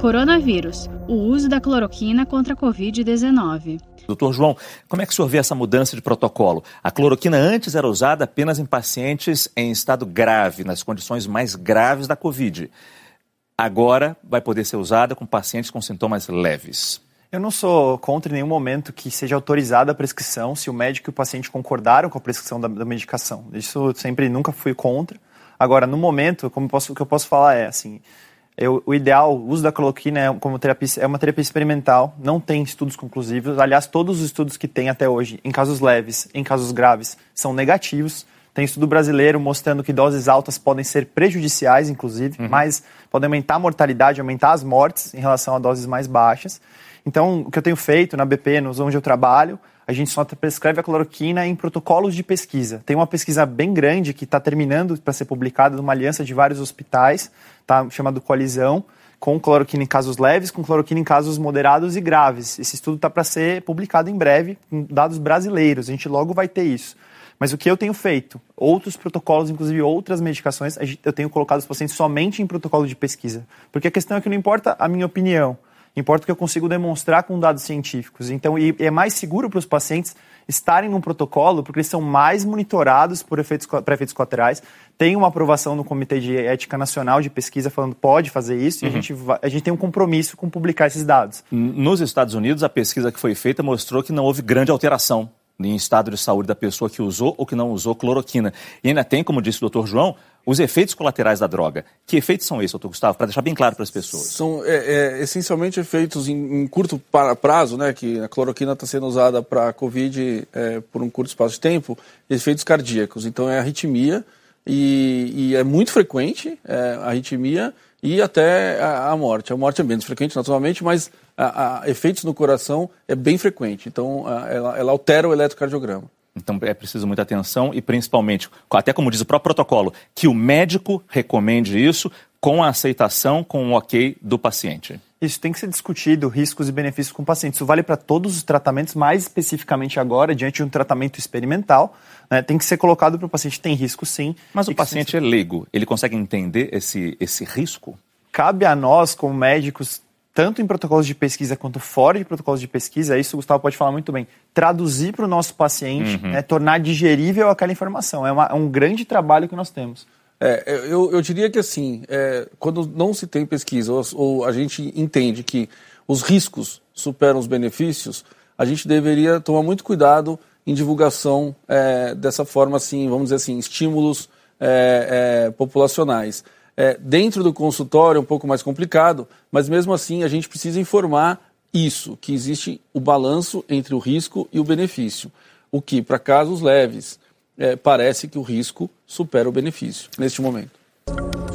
Coronavírus: o uso da cloroquina contra a Covid-19. Doutor João, como é que o senhor vê essa mudança de protocolo? A cloroquina antes era usada apenas em pacientes em estado grave, nas condições mais graves da Covid. Agora vai poder ser usada com pacientes com sintomas leves. Eu não sou contra em nenhum momento que seja autorizada a prescrição se o médico e o paciente concordaram com a prescrição da, da medicação. Isso sempre nunca fui contra. Agora, no momento, como posso, o que eu posso falar é assim, eu, o ideal, o uso da cloroquina é, como terapia, é uma terapia experimental, não tem estudos conclusivos. Aliás, todos os estudos que tem até hoje, em casos leves, em casos graves, são negativos. Tem estudo brasileiro mostrando que doses altas podem ser prejudiciais, inclusive, uhum. mas podem aumentar a mortalidade, aumentar as mortes em relação a doses mais baixas. Então, o que eu tenho feito na BP, nos onde eu trabalho, a gente só prescreve a cloroquina em protocolos de pesquisa. Tem uma pesquisa bem grande que está terminando para ser publicada numa aliança de vários hospitais, tá, chamado Colisão, com cloroquina em casos leves, com cloroquina em casos moderados e graves. Esse estudo está para ser publicado em breve, com dados brasileiros. A gente logo vai ter isso. Mas o que eu tenho feito? Outros protocolos, inclusive outras medicações, eu tenho colocado os pacientes somente em protocolo de pesquisa. Porque a questão é que não importa a minha opinião, Importa o que eu consigo demonstrar com dados científicos. Então, e é mais seguro para os pacientes estarem num protocolo, porque eles são mais monitorados por efeitos, para efeitos colaterais. Tem uma aprovação no Comitê de Ética Nacional de Pesquisa falando que pode fazer isso, uhum. e a gente, a gente tem um compromisso com publicar esses dados. Nos Estados Unidos, a pesquisa que foi feita mostrou que não houve grande alteração em estado de saúde da pessoa que usou ou que não usou cloroquina. E ainda tem, como disse o doutor João, os efeitos colaterais da droga. Que efeitos são esses, doutor Gustavo, para deixar bem claro para as pessoas? São é, é, essencialmente efeitos em, em, curto prazo, né, que a cloroquina está sendo usada para a Covid é, por um curto espaço de tempo, efeitos cardíacos. Então é arritmia e, e é muito frequente é, a arritmia e até a, a, morte. A morte é menos frequente, naturalmente, mas a, a, efeitos no coração é bem frequente. Então ela, ela altera o eletrocardiograma. Então é preciso muita atenção e principalmente, até como diz o próprio protocolo, que o médico recomende isso com a aceitação, com o ok do paciente. Isso tem que ser discutido, riscos e benefícios com o paciente. Isso vale para todos os tratamentos, mais especificamente agora, diante de um tratamento experimental. Né, tem que ser colocado para o paciente, tem risco sim. Mas o paciente é leigo, ele consegue entender esse, esse risco? Cabe a nós, como médicos, tanto em protocolos de pesquisa quanto fora de protocolos de pesquisa, isso o Gustavo pode falar muito bem, traduzir para o nosso paciente, uhum. né, tornar digerível aquela informação. É, uma, é, um grande trabalho que nós temos. É, eu, eu diria que assim, é, quando não se tem pesquisa ou, ou, a gente entende que os riscos superam os benefícios, a gente deveria tomar muito cuidado em divulgação é, dessa forma, assim, vamos dizer assim, estímulos é, é, populacionais. É, dentro do consultório é um pouco mais complicado, mas mesmo assim a gente precisa informar isso, que existe o balanço entre o risco e o benefício. O que, para casos leves, é, parece que o risco supera o benefício neste momento.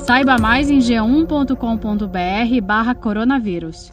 Saiba mais em g1.com.br barra coronavírus.